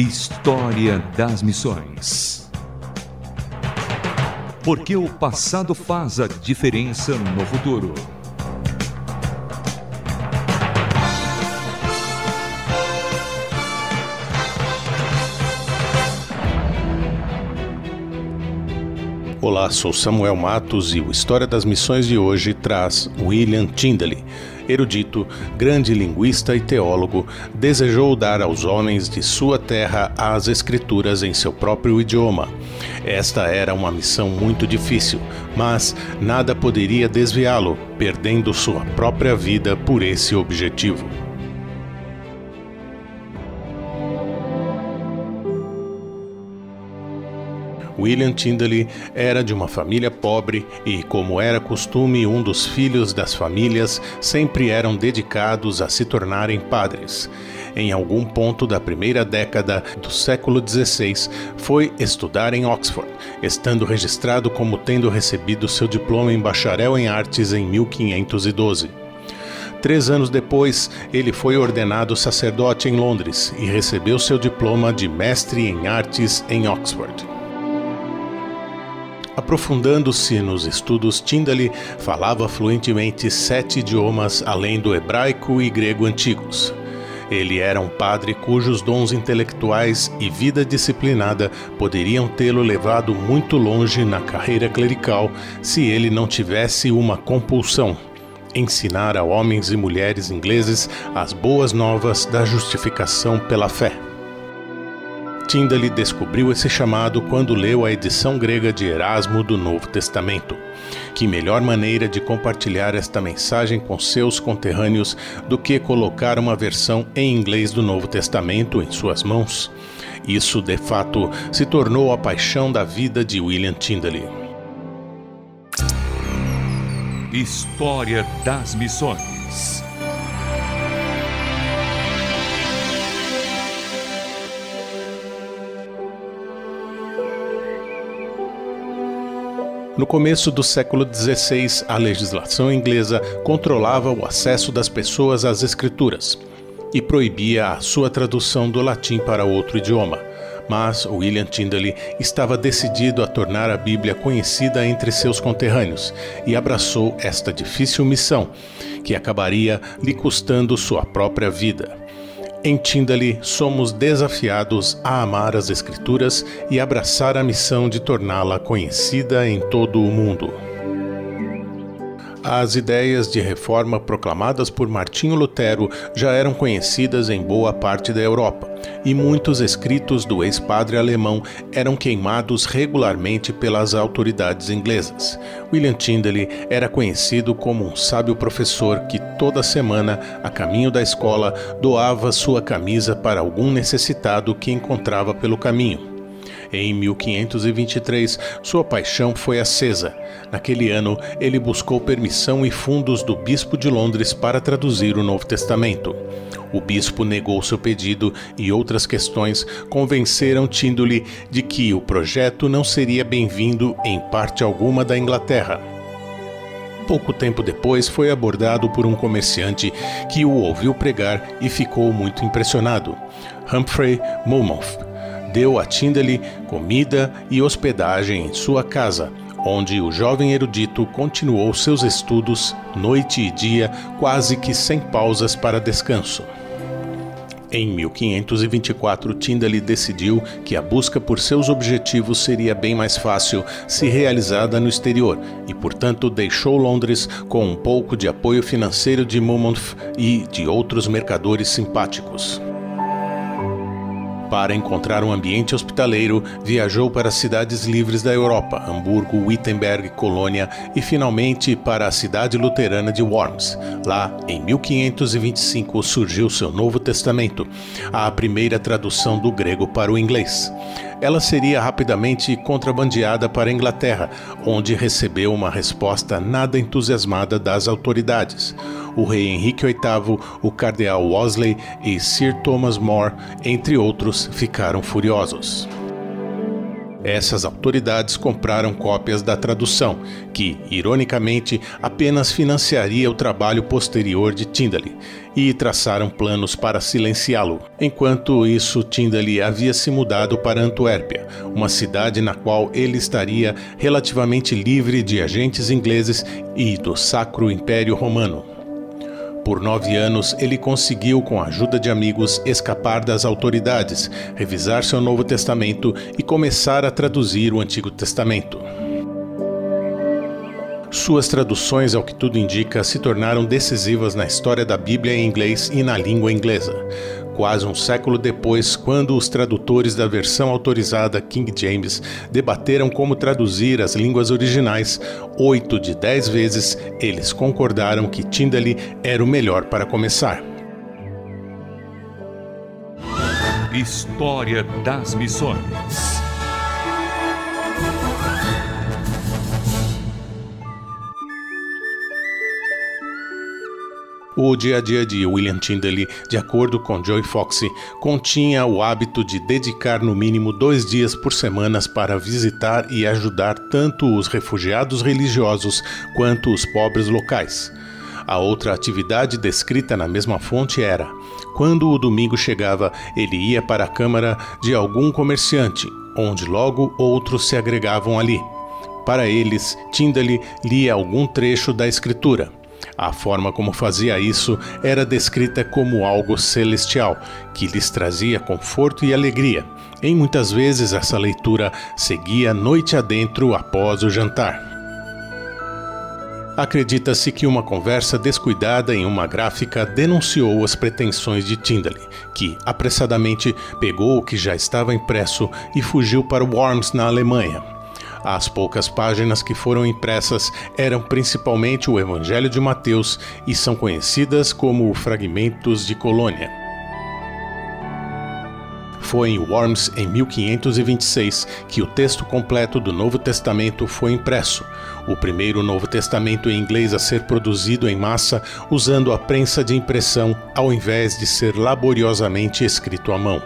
História das Missões. Porque o passado faz a diferença no futuro. Olá, sou Samuel Matos e o História das Missões de hoje traz William Tyndale erudito, grande linguista e teólogo, desejou dar aos homens de sua terra as Escrituras em seu próprio idioma. Esta era uma missão muito difícil, mas nada poderia desviá-lo, perdendo sua própria vida por esse objetivo. William Tyndale era de uma família pobre e, como era costume, um dos filhos das famílias sempre eram dedicados a se tornarem padres. Em algum ponto da primeira década do século XVI, foi estudar em Oxford, estando registrado como tendo recebido seu diploma em bacharel em artes em 1512. Três anos depois, ele foi ordenado sacerdote em Londres e recebeu seu diploma de mestre em artes em Oxford. Aprofundando-se nos estudos, Tyndale falava fluentemente sete idiomas além do hebraico e grego antigos. Ele era um padre cujos dons intelectuais e vida disciplinada poderiam tê-lo levado muito longe na carreira clerical se ele não tivesse uma compulsão ensinar a homens e mulheres ingleses as boas novas da justificação pela fé. Tyndale descobriu esse chamado quando leu a edição grega de Erasmo do Novo Testamento. Que melhor maneira de compartilhar esta mensagem com seus conterrâneos do que colocar uma versão em inglês do Novo Testamento em suas mãos? Isso, de fato, se tornou a paixão da vida de William Tyndale. História das Missões No começo do século XVI, a legislação inglesa controlava o acesso das pessoas às escrituras e proibia a sua tradução do latim para outro idioma. Mas William Tyndale estava decidido a tornar a Bíblia conhecida entre seus conterrâneos e abraçou esta difícil missão, que acabaria lhe custando sua própria vida. Em Tyndale, somos desafiados a amar as Escrituras e abraçar a missão de torná-la conhecida em todo o mundo. As ideias de reforma proclamadas por Martinho Lutero já eram conhecidas em boa parte da Europa, e muitos escritos do ex-padre alemão eram queimados regularmente pelas autoridades inglesas. William Tyndale era conhecido como um sábio professor que toda semana, a caminho da escola, doava sua camisa para algum necessitado que encontrava pelo caminho. Em 1523, sua paixão foi acesa. Naquele ano, ele buscou permissão e fundos do bispo de Londres para traduzir o Novo Testamento. O bispo negou seu pedido e outras questões convenceram Tyndale de que o projeto não seria bem-vindo em parte alguma da Inglaterra. Pouco tempo depois, foi abordado por um comerciante que o ouviu pregar e ficou muito impressionado. Humphrey Monmouth deu a Tyndale comida e hospedagem em sua casa, onde o jovem erudito continuou seus estudos noite e dia, quase que sem pausas para descanso. Em 1524, Tyndale decidiu que a busca por seus objetivos seria bem mais fácil se realizada no exterior e, portanto, deixou Londres com um pouco de apoio financeiro de Monmouth e de outros mercadores simpáticos. Para encontrar um ambiente hospitaleiro, viajou para cidades livres da Europa, Hamburgo, Wittenberg, Colônia e finalmente para a cidade luterana de Worms. Lá, em 1525, surgiu seu Novo Testamento, a primeira tradução do grego para o inglês ela seria rapidamente contrabandeada para a Inglaterra, onde recebeu uma resposta nada entusiasmada das autoridades. O rei Henrique VIII, o cardeal Wolsey e Sir Thomas More, entre outros, ficaram furiosos. Essas autoridades compraram cópias da tradução, que, ironicamente, apenas financiaria o trabalho posterior de Tyndale, e traçaram planos para silenciá-lo. Enquanto isso, Tyndale havia se mudado para Antuérpia, uma cidade na qual ele estaria relativamente livre de agentes ingleses e do Sacro Império Romano. Por nove anos, ele conseguiu, com a ajuda de amigos, escapar das autoridades, revisar seu Novo Testamento e começar a traduzir o Antigo Testamento. Suas traduções, ao que tudo indica, se tornaram decisivas na história da Bíblia em inglês e na língua inglesa quase um século depois, quando os tradutores da versão autorizada King James debateram como traduzir as línguas originais, oito de dez vezes eles concordaram que Tyndale era o melhor para começar. História das Missões O dia a dia de William Tyndale, de acordo com Joy Foxy, continha o hábito de dedicar no mínimo dois dias por semana para visitar e ajudar tanto os refugiados religiosos quanto os pobres locais. A outra atividade descrita na mesma fonte era: quando o domingo chegava, ele ia para a câmara de algum comerciante, onde logo outros se agregavam ali. Para eles, Tyndale lia algum trecho da Escritura. A forma como fazia isso era descrita como algo celestial, que lhes trazia conforto e alegria. Em muitas vezes essa leitura seguia noite adentro após o jantar. Acredita-se que uma conversa descuidada em uma gráfica denunciou as pretensões de Tyndale, que apressadamente pegou o que já estava impresso e fugiu para Worms, na Alemanha. As poucas páginas que foram impressas eram principalmente o Evangelho de Mateus e são conhecidas como fragmentos de colônia. Foi em Worms, em 1526, que o texto completo do Novo Testamento foi impresso, o primeiro Novo Testamento em inglês a ser produzido em massa usando a prensa de impressão ao invés de ser laboriosamente escrito à mão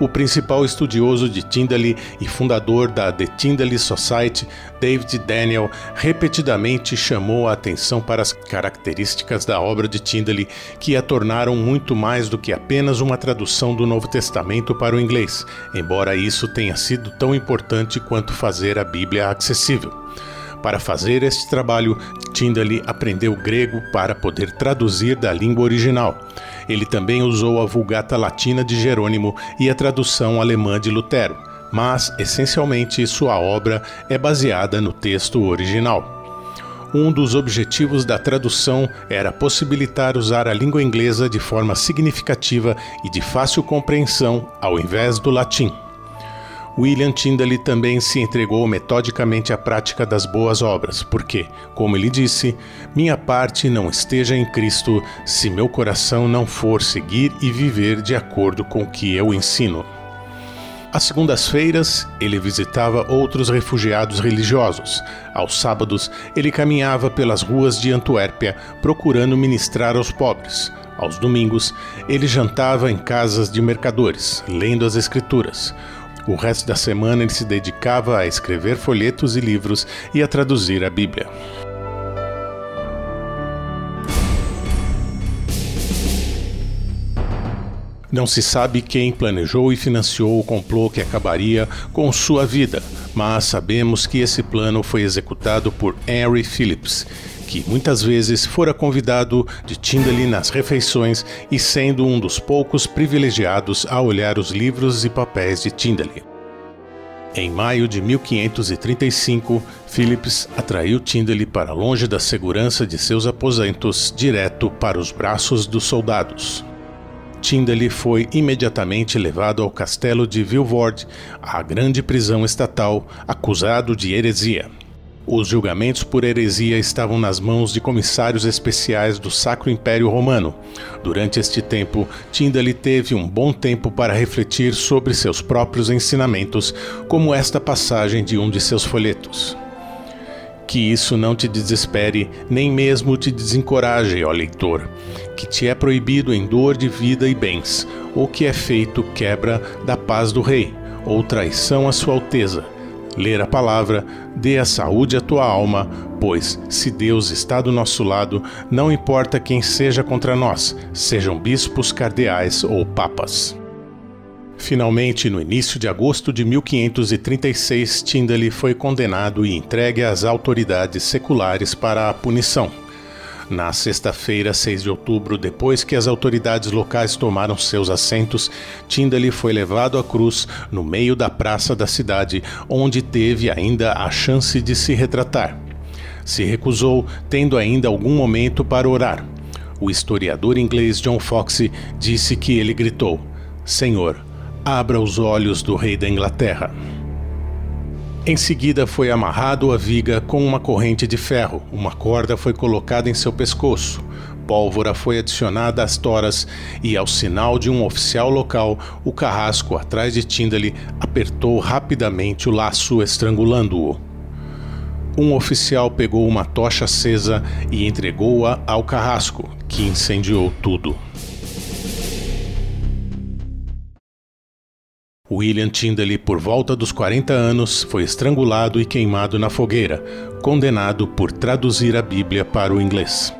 o principal estudioso de Tyndale e fundador da The Tyndale Society, David Daniel, repetidamente chamou a atenção para as características da obra de Tyndale que a tornaram muito mais do que apenas uma tradução do Novo Testamento para o inglês, embora isso tenha sido tão importante quanto fazer a Bíblia acessível. Para fazer este trabalho, Tyndale aprendeu grego para poder traduzir da língua original. Ele também usou a Vulgata Latina de Jerônimo e a tradução alemã de Lutero, mas essencialmente sua obra é baseada no texto original. Um dos objetivos da tradução era possibilitar usar a língua inglesa de forma significativa e de fácil compreensão, ao invés do latim. William Tyndale também se entregou metodicamente à prática das boas obras, porque, como ele disse, minha parte não esteja em Cristo se meu coração não for seguir e viver de acordo com o que eu ensino. Às segundas-feiras, ele visitava outros refugiados religiosos. Aos sábados, ele caminhava pelas ruas de Antuérpia procurando ministrar aos pobres. Aos domingos, ele jantava em casas de mercadores, lendo as Escrituras. O resto da semana ele se dedicava a escrever folhetos e livros e a traduzir a Bíblia. Não se sabe quem planejou e financiou o complô que acabaria com sua vida, mas sabemos que esse plano foi executado por Henry Phillips, que muitas vezes fora convidado de Tyndale nas refeições e sendo um dos poucos privilegiados a olhar os livros e papéis de Tyndale. Em maio de 1535, Phillips atraiu Tyndale para longe da segurança de seus aposentos, direto para os braços dos soldados. Tyndale foi imediatamente levado ao castelo de Vilvoorde, a grande prisão estatal, acusado de heresia. Os julgamentos por heresia estavam nas mãos de comissários especiais do Sacro Império Romano. Durante este tempo, Tyndale teve um bom tempo para refletir sobre seus próprios ensinamentos, como esta passagem de um de seus folhetos. Que isso não te desespere, nem mesmo te desencoraje, ó leitor, que te é proibido em dor de vida e bens, ou que é feito quebra da paz do rei, ou traição à sua alteza ler a palavra, dê a saúde à tua alma, pois, se Deus está do nosso lado, não importa quem seja contra nós, sejam bispos, cardeais ou papas. Finalmente, no início de agosto de 1536, Tyndale foi condenado e entregue às autoridades seculares para a punição. Na sexta-feira, 6 de outubro, depois que as autoridades locais tomaram seus assentos, Tyndale foi levado à cruz no meio da praça da cidade, onde teve ainda a chance de se retratar. Se recusou, tendo ainda algum momento para orar. O historiador inglês John Foxe disse que ele gritou: Senhor, abra os olhos do rei da Inglaterra. Em seguida, foi amarrado à viga com uma corrente de ferro. Uma corda foi colocada em seu pescoço. Pólvora foi adicionada às toras e, ao sinal de um oficial local, o carrasco atrás de Tyndale apertou rapidamente o laço, estrangulando-o. Um oficial pegou uma tocha acesa e entregou-a ao carrasco, que incendiou tudo. William Tyndale, por volta dos 40 anos, foi estrangulado e queimado na fogueira, condenado por traduzir a Bíblia para o inglês.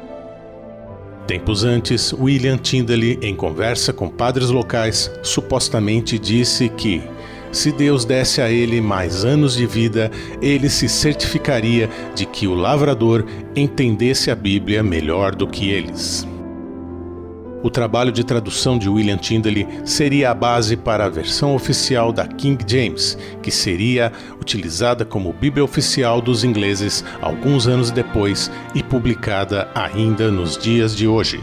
Tempos antes, William Tyndale, em conversa com padres locais, supostamente disse que, se Deus desse a ele mais anos de vida, ele se certificaria de que o lavrador entendesse a Bíblia melhor do que eles. O trabalho de tradução de William Tyndale seria a base para a versão oficial da King James, que seria utilizada como Bíblia oficial dos ingleses alguns anos depois e publicada ainda nos dias de hoje.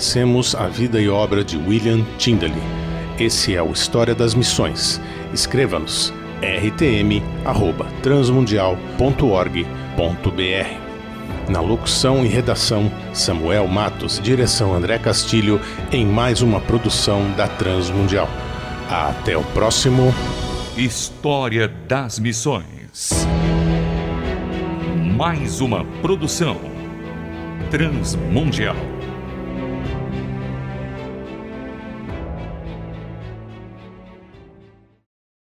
Conhecemos a vida e obra de William Tyndale. Esse é o História das Missões. Escreva-nos rtm@transmundial.org.br. Na locução e redação, Samuel Matos, direção André Castilho, em mais uma produção da Transmundial. Até o próximo História das Missões. Mais uma produção Transmundial.